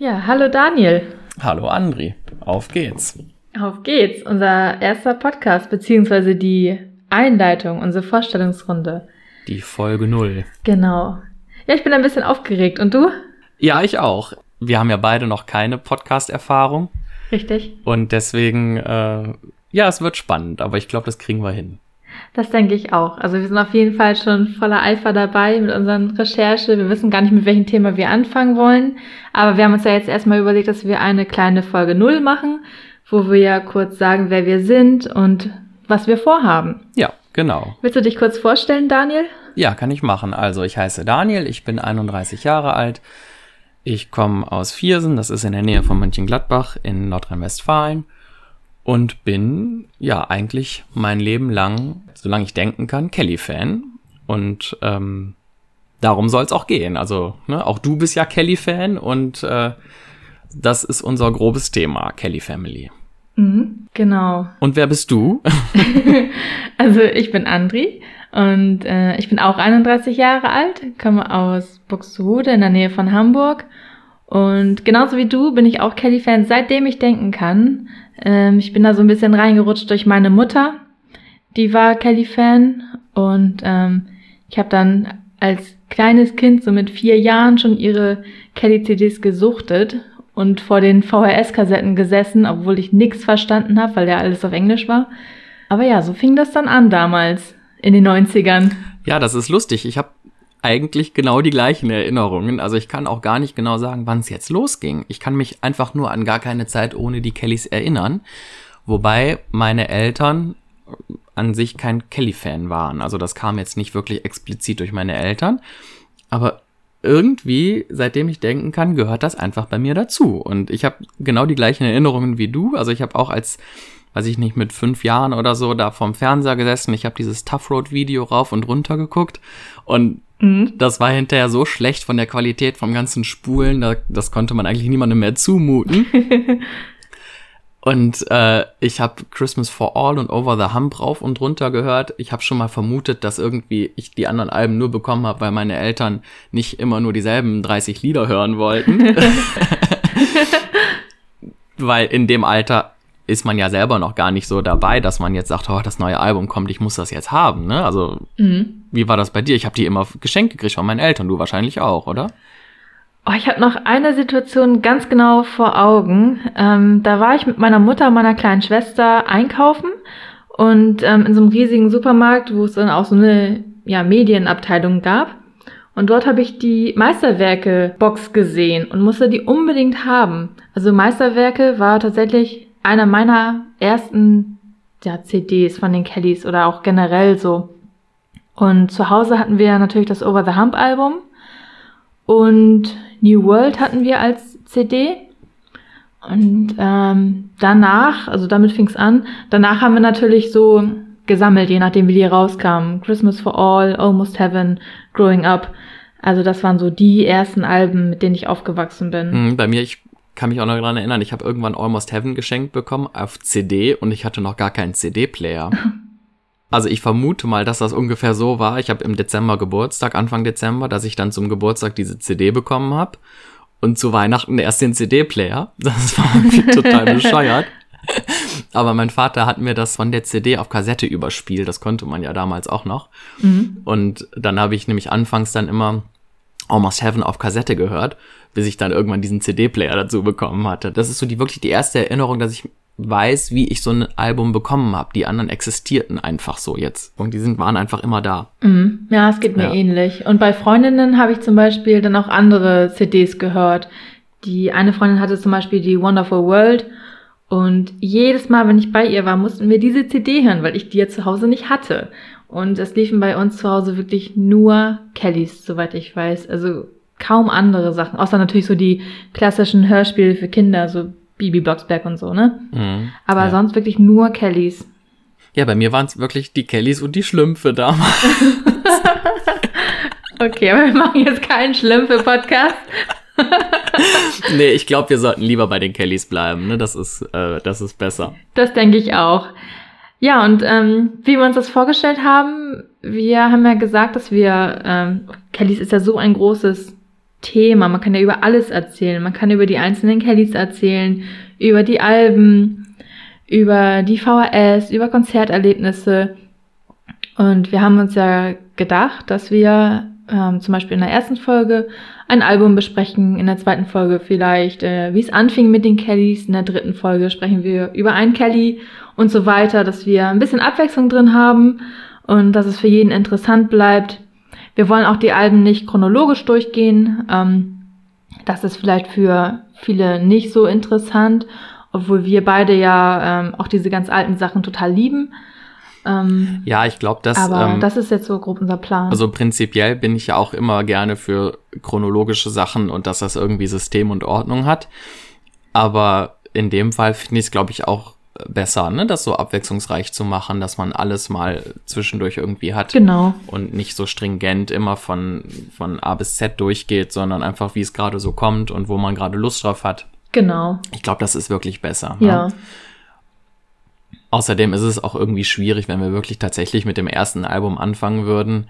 Ja, hallo Daniel. Hallo Andri, auf geht's. Auf geht's, unser erster Podcast, beziehungsweise die Einleitung, unsere Vorstellungsrunde. Die Folge null. Genau. Ja, ich bin ein bisschen aufgeregt. Und du? Ja, ich auch. Wir haben ja beide noch keine Podcast-Erfahrung. Richtig. Und deswegen, äh, ja, es wird spannend, aber ich glaube, das kriegen wir hin. Das denke ich auch. Also wir sind auf jeden Fall schon voller Eifer dabei mit unseren Recherche. Wir wissen gar nicht, mit welchem Thema wir anfangen wollen. Aber wir haben uns ja jetzt erstmal überlegt, dass wir eine kleine Folge Null machen, wo wir ja kurz sagen, wer wir sind und was wir vorhaben. Ja, genau. Willst du dich kurz vorstellen, Daniel? Ja, kann ich machen. Also ich heiße Daniel, ich bin 31 Jahre alt. Ich komme aus Viersen, das ist in der Nähe von Mönchengladbach in Nordrhein-Westfalen und bin ja eigentlich mein Leben lang, solange ich denken kann, Kelly-Fan. Und ähm, darum soll es auch gehen. Also ne, auch du bist ja Kelly-Fan und äh, das ist unser grobes Thema, Kelly Family. Mhm, genau. Und wer bist du? also ich bin Andri und äh, ich bin auch 31 Jahre alt, komme aus Buxtehude in der Nähe von Hamburg. Und genauso wie du bin ich auch Kelly-Fan, seitdem ich denken kann. Ähm, ich bin da so ein bisschen reingerutscht durch meine Mutter. Die war Kelly-Fan und ähm, ich habe dann als kleines Kind, so mit vier Jahren, schon ihre Kelly-CDs gesuchtet und vor den VHS-Kassetten gesessen, obwohl ich nichts verstanden habe, weil ja alles auf Englisch war. Aber ja, so fing das dann an damals in den 90ern. Ja, das ist lustig. Ich habe eigentlich genau die gleichen Erinnerungen. Also ich kann auch gar nicht genau sagen, wann es jetzt losging. Ich kann mich einfach nur an gar keine Zeit ohne die Kellys erinnern. Wobei meine Eltern an sich kein Kelly-Fan waren. Also das kam jetzt nicht wirklich explizit durch meine Eltern. Aber irgendwie, seitdem ich denken kann, gehört das einfach bei mir dazu. Und ich habe genau die gleichen Erinnerungen wie du. Also ich habe auch als, weiß ich nicht, mit fünf Jahren oder so da vorm Fernseher gesessen. Ich habe dieses Tough Road Video rauf und runter geguckt. Und mhm. das war hinterher so schlecht von der Qualität vom ganzen Spulen, da, das konnte man eigentlich niemandem mehr zumuten. Und äh, ich habe Christmas for All und Over the Hump rauf und runter gehört. Ich habe schon mal vermutet, dass irgendwie ich die anderen Alben nur bekommen habe, weil meine Eltern nicht immer nur dieselben 30 Lieder hören wollten. weil in dem Alter ist man ja selber noch gar nicht so dabei, dass man jetzt sagt, oh, das neue Album kommt, ich muss das jetzt haben. Ne? Also mhm. wie war das bei dir? Ich habe die immer geschenkt gekriegt von meinen Eltern, du wahrscheinlich auch, oder? Oh, ich habe noch eine Situation ganz genau vor Augen. Ähm, da war ich mit meiner Mutter und meiner kleinen Schwester einkaufen und ähm, in so einem riesigen Supermarkt, wo es dann auch so eine ja, Medienabteilung gab. Und dort habe ich die Meisterwerke-Box gesehen und musste die unbedingt haben. Also Meisterwerke war tatsächlich einer meiner ersten ja, CDs von den Kellys oder auch generell so. Und zu Hause hatten wir natürlich das Over the Hump Album und New World hatten wir als CD. Und ähm, danach, also damit fing es an, danach haben wir natürlich so gesammelt, je nachdem wie die rauskamen. Christmas for All, Almost Heaven, Growing Up. Also das waren so die ersten Alben, mit denen ich aufgewachsen bin. Hm, bei mir, ich kann mich auch noch daran erinnern, ich habe irgendwann Almost Heaven geschenkt bekommen auf CD und ich hatte noch gar keinen CD-Player. Also ich vermute mal, dass das ungefähr so war. Ich habe im Dezember Geburtstag, Anfang Dezember, dass ich dann zum Geburtstag diese CD bekommen habe und zu Weihnachten erst den CD-Player. Das war total bescheuert. Aber mein Vater hat mir das von der CD auf Kassette überspielt. Das konnte man ja damals auch noch. Mhm. Und dann habe ich nämlich anfangs dann immer Almost Heaven auf Kassette gehört, bis ich dann irgendwann diesen CD-Player dazu bekommen hatte. Das ist so die wirklich die erste Erinnerung, dass ich weiß, wie ich so ein Album bekommen habe. Die anderen existierten einfach so jetzt. Und die sind, waren einfach immer da. Mhm. Ja, es geht mir ja. ähnlich. Und bei Freundinnen habe ich zum Beispiel dann auch andere CDs gehört. Die eine Freundin hatte zum Beispiel die Wonderful World. Und jedes Mal, wenn ich bei ihr war, mussten wir diese CD hören, weil ich die ja zu Hause nicht hatte. Und es liefen bei uns zu Hause wirklich nur Kellys, soweit ich weiß. Also kaum andere Sachen. Außer natürlich so die klassischen Hörspiele für Kinder, so Bibi Blocksberg und so, ne? Mhm, aber ja. sonst wirklich nur Kellys. Ja, bei mir waren es wirklich die Kellys und die Schlümpfe damals. okay, aber wir machen jetzt keinen Schlümpfe-Podcast. nee, ich glaube, wir sollten lieber bei den Kellys bleiben. Ne? Das, ist, äh, das ist besser. Das denke ich auch. Ja, und ähm, wie wir uns das vorgestellt haben, wir haben ja gesagt, dass wir, ähm, Kellys ist ja so ein großes Thema. Man kann ja über alles erzählen. Man kann über die einzelnen Kellys erzählen, über die Alben, über die VHS, über Konzerterlebnisse. Und wir haben uns ja gedacht, dass wir ähm, zum Beispiel in der ersten Folge ein Album besprechen, in der zweiten Folge vielleicht, äh, wie es anfing mit den Kellys, in der dritten Folge sprechen wir über einen Kelly und so weiter, dass wir ein bisschen Abwechslung drin haben und dass es für jeden interessant bleibt. Wir wollen auch die Alben nicht chronologisch durchgehen. Ähm, das ist vielleicht für viele nicht so interessant, obwohl wir beide ja ähm, auch diese ganz alten Sachen total lieben. Ähm, ja, ich glaube, dass. Aber ähm, das ist jetzt so grob unser Plan. Also prinzipiell bin ich ja auch immer gerne für chronologische Sachen und dass das irgendwie System und Ordnung hat. Aber in dem Fall finde ich es, glaube ich, auch besser, ne, das so abwechslungsreich zu machen, dass man alles mal zwischendurch irgendwie hat. Genau. Und nicht so stringent immer von, von A bis Z durchgeht, sondern einfach, wie es gerade so kommt und wo man gerade Lust drauf hat. Genau. Ich glaube, das ist wirklich besser. Ne? Ja. Außerdem ist es auch irgendwie schwierig, wenn wir wirklich tatsächlich mit dem ersten Album anfangen würden,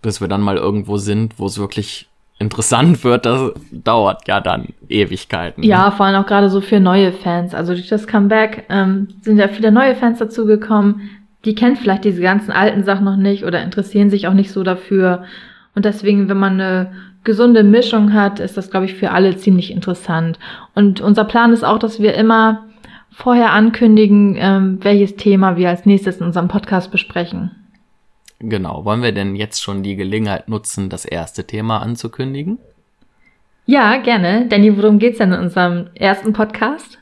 bis wir dann mal irgendwo sind, wo es wirklich interessant wird, das dauert ja dann Ewigkeiten. Ne? Ja, vor allem auch gerade so für neue Fans. Also durch das Comeback ähm, sind ja viele neue Fans dazugekommen. Die kennen vielleicht diese ganzen alten Sachen noch nicht oder interessieren sich auch nicht so dafür. Und deswegen, wenn man eine gesunde Mischung hat, ist das, glaube ich, für alle ziemlich interessant. Und unser Plan ist auch, dass wir immer vorher ankündigen, ähm, welches Thema wir als nächstes in unserem Podcast besprechen. Genau. Wollen wir denn jetzt schon die Gelegenheit nutzen, das erste Thema anzukündigen? Ja, gerne. Danny, worum geht's denn in unserem ersten Podcast?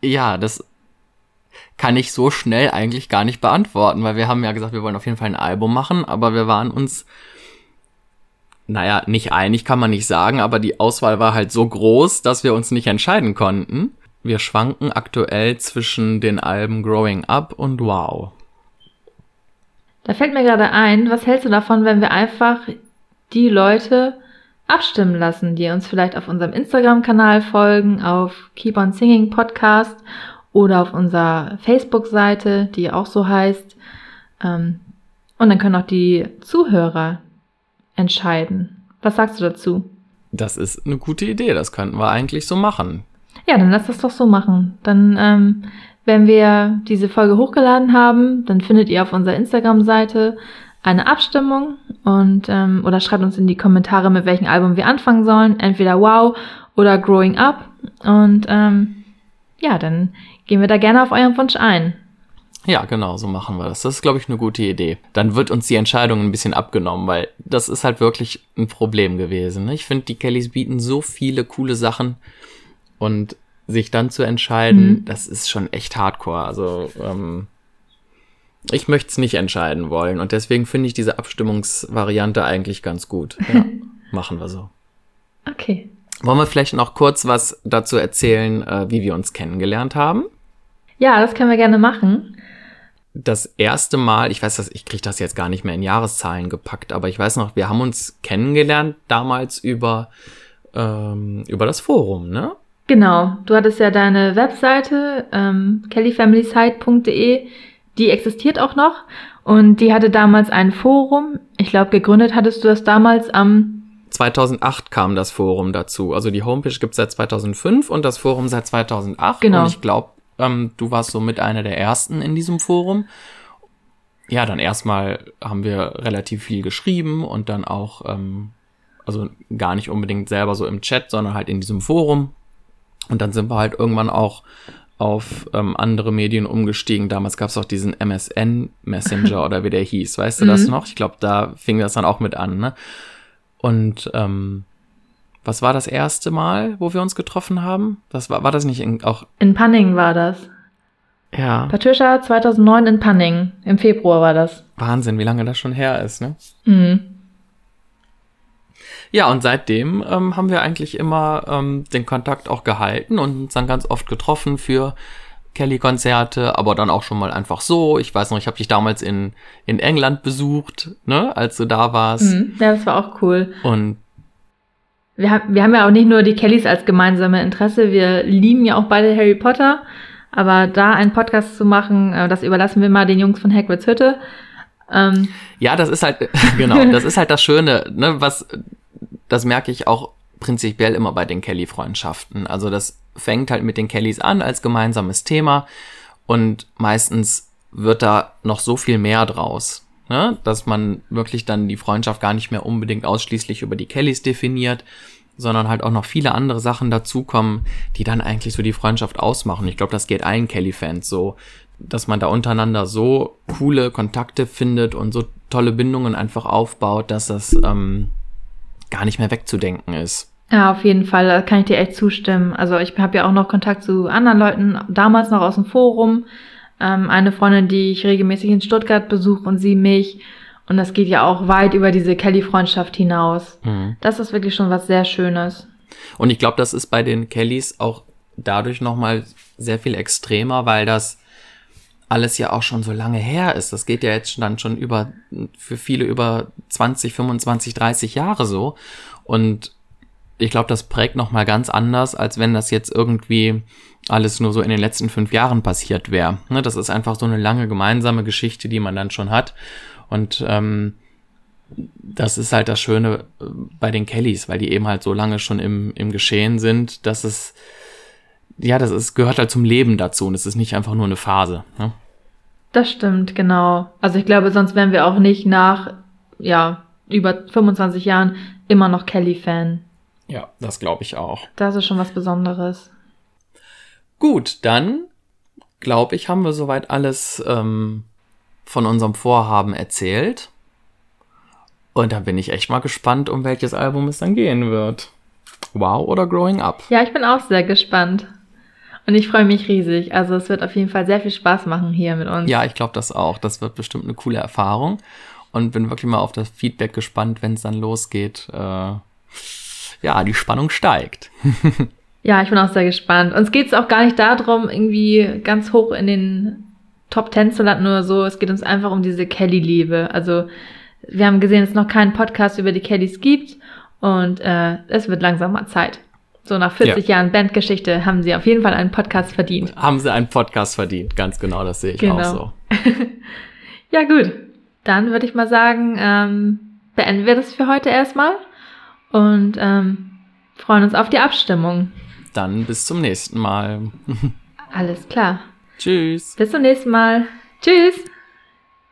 Ja, das kann ich so schnell eigentlich gar nicht beantworten, weil wir haben ja gesagt, wir wollen auf jeden Fall ein Album machen, aber wir waren uns, naja, nicht einig kann man nicht sagen, aber die Auswahl war halt so groß, dass wir uns nicht entscheiden konnten. Wir schwanken aktuell zwischen den Alben Growing Up und Wow. Da fällt mir gerade ein, was hältst du davon, wenn wir einfach die Leute abstimmen lassen, die uns vielleicht auf unserem Instagram-Kanal folgen, auf Keep on Singing Podcast oder auf unserer Facebook-Seite, die auch so heißt. Ähm, und dann können auch die Zuhörer entscheiden. Was sagst du dazu? Das ist eine gute Idee, das könnten wir eigentlich so machen. Ja, dann lass das doch so machen. Dann ähm, wenn wir diese Folge hochgeladen haben, dann findet ihr auf unserer Instagram-Seite eine Abstimmung und ähm, oder schreibt uns in die Kommentare, mit welchem Album wir anfangen sollen. Entweder Wow oder Growing Up. Und ähm, ja, dann gehen wir da gerne auf euren Wunsch ein. Ja, genau, so machen wir das. Das ist, glaube ich, eine gute Idee. Dann wird uns die Entscheidung ein bisschen abgenommen, weil das ist halt wirklich ein Problem gewesen. Ne? Ich finde, die Kellys bieten so viele coole Sachen und sich dann zu entscheiden, mhm. das ist schon echt hardcore. Also ähm, ich möchte es nicht entscheiden wollen und deswegen finde ich diese Abstimmungsvariante eigentlich ganz gut. Ja, machen wir so. Okay. Wollen wir vielleicht noch kurz was dazu erzählen, äh, wie wir uns kennengelernt haben? Ja, das können wir gerne machen. Das erste Mal, ich weiß, dass ich kriege das jetzt gar nicht mehr in Jahreszahlen gepackt, aber ich weiß noch, wir haben uns kennengelernt damals über ähm, über das Forum, ne? Genau, du hattest ja deine Webseite, ähm, kellyfamilysite.de, die existiert auch noch und die hatte damals ein Forum. Ich glaube, gegründet hattest du das damals am 2008 kam das Forum dazu. Also die Homepage gibt's seit 2005 und das Forum seit 2008. Genau. Und ich glaube, ähm, du warst so mit einer der ersten in diesem Forum. Ja, dann erstmal haben wir relativ viel geschrieben und dann auch, ähm, also gar nicht unbedingt selber so im Chat, sondern halt in diesem Forum und dann sind wir halt irgendwann auch auf ähm, andere Medien umgestiegen. Damals gab es auch diesen MSN Messenger oder wie der hieß. Weißt du das mhm. noch? Ich glaube, da fing das dann auch mit an. Ne? Und ähm, was war das erste Mal, wo wir uns getroffen haben? Das war, war das nicht in, auch? In Panning war das. Ja. Patricia 2009 in Panning. Im Februar war das. Wahnsinn, wie lange das schon her ist, ne? Mhm. Ja, und seitdem ähm, haben wir eigentlich immer ähm, den Kontakt auch gehalten und uns dann ganz oft getroffen für Kelly-Konzerte, aber dann auch schon mal einfach so. Ich weiß noch, ich habe dich damals in, in England besucht, ne, als du da warst. Mhm, ja, das war auch cool. Und wir, haben wir haben ja auch nicht nur die Kellys als gemeinsame Interesse, wir lieben ja auch beide Harry Potter. Aber da einen Podcast zu machen, äh, das überlassen wir mal den Jungs von Hagrid's Hütte. Ähm, ja, das ist halt, genau, das ist halt das Schöne, ne, was das merke ich auch prinzipiell immer bei den Kelly-Freundschaften. Also das fängt halt mit den Kellys an als gemeinsames Thema und meistens wird da noch so viel mehr draus, ne? dass man wirklich dann die Freundschaft gar nicht mehr unbedingt ausschließlich über die Kellys definiert, sondern halt auch noch viele andere Sachen dazukommen, die dann eigentlich so die Freundschaft ausmachen. Ich glaube, das geht allen Kelly-Fans so, dass man da untereinander so coole Kontakte findet und so tolle Bindungen einfach aufbaut, dass das ähm, gar nicht mehr wegzudenken ist. Ja, auf jeden Fall, da kann ich dir echt zustimmen. Also ich habe ja auch noch Kontakt zu anderen Leuten, damals noch aus dem Forum. Ähm, eine Freundin, die ich regelmäßig in Stuttgart besuche und sie mich. Und das geht ja auch weit über diese Kelly-Freundschaft hinaus. Mhm. Das ist wirklich schon was sehr Schönes. Und ich glaube, das ist bei den Kellys auch dadurch nochmal sehr viel extremer, weil das alles ja auch schon so lange her ist. Das geht ja jetzt dann schon über, für viele über 20, 25, 30 Jahre so. Und ich glaube, das prägt nochmal ganz anders, als wenn das jetzt irgendwie alles nur so in den letzten fünf Jahren passiert wäre. Ne, das ist einfach so eine lange gemeinsame Geschichte, die man dann schon hat. Und ähm, das ist halt das Schöne äh, bei den Kellys, weil die eben halt so lange schon im, im Geschehen sind, dass es, ja, das ist, gehört halt zum Leben dazu und es ist nicht einfach nur eine Phase. Ne? Das stimmt, genau. Also ich glaube, sonst wären wir auch nicht nach, ja, über 25 Jahren immer noch Kelly-Fan. Ja, das glaube ich auch. Das ist schon was Besonderes. Gut, dann glaube ich, haben wir soweit alles ähm, von unserem Vorhaben erzählt. Und dann bin ich echt mal gespannt, um welches Album es dann gehen wird. Wow oder Growing Up? Ja, ich bin auch sehr gespannt. Und ich freue mich riesig. Also es wird auf jeden Fall sehr viel Spaß machen hier mit uns. Ja, ich glaube das auch. Das wird bestimmt eine coole Erfahrung. Und bin wirklich mal auf das Feedback gespannt, wenn es dann losgeht. Äh, ja, die Spannung steigt. ja, ich bin auch sehr gespannt. Uns geht es auch gar nicht darum, irgendwie ganz hoch in den Top Ten zu landen oder so. Es geht uns einfach um diese Kelly-Liebe. Also wir haben gesehen, dass es noch keinen Podcast über die Kellys gibt und äh, es wird langsam mal Zeit. So nach 40 ja. Jahren Bandgeschichte haben sie auf jeden Fall einen Podcast verdient. Haben sie einen Podcast verdient, ganz genau, das sehe ich genau. auch so. ja gut, dann würde ich mal sagen, ähm, beenden wir das für heute erstmal und ähm, freuen uns auf die Abstimmung. Dann bis zum nächsten Mal. Alles klar. Tschüss. Bis zum nächsten Mal. Tschüss.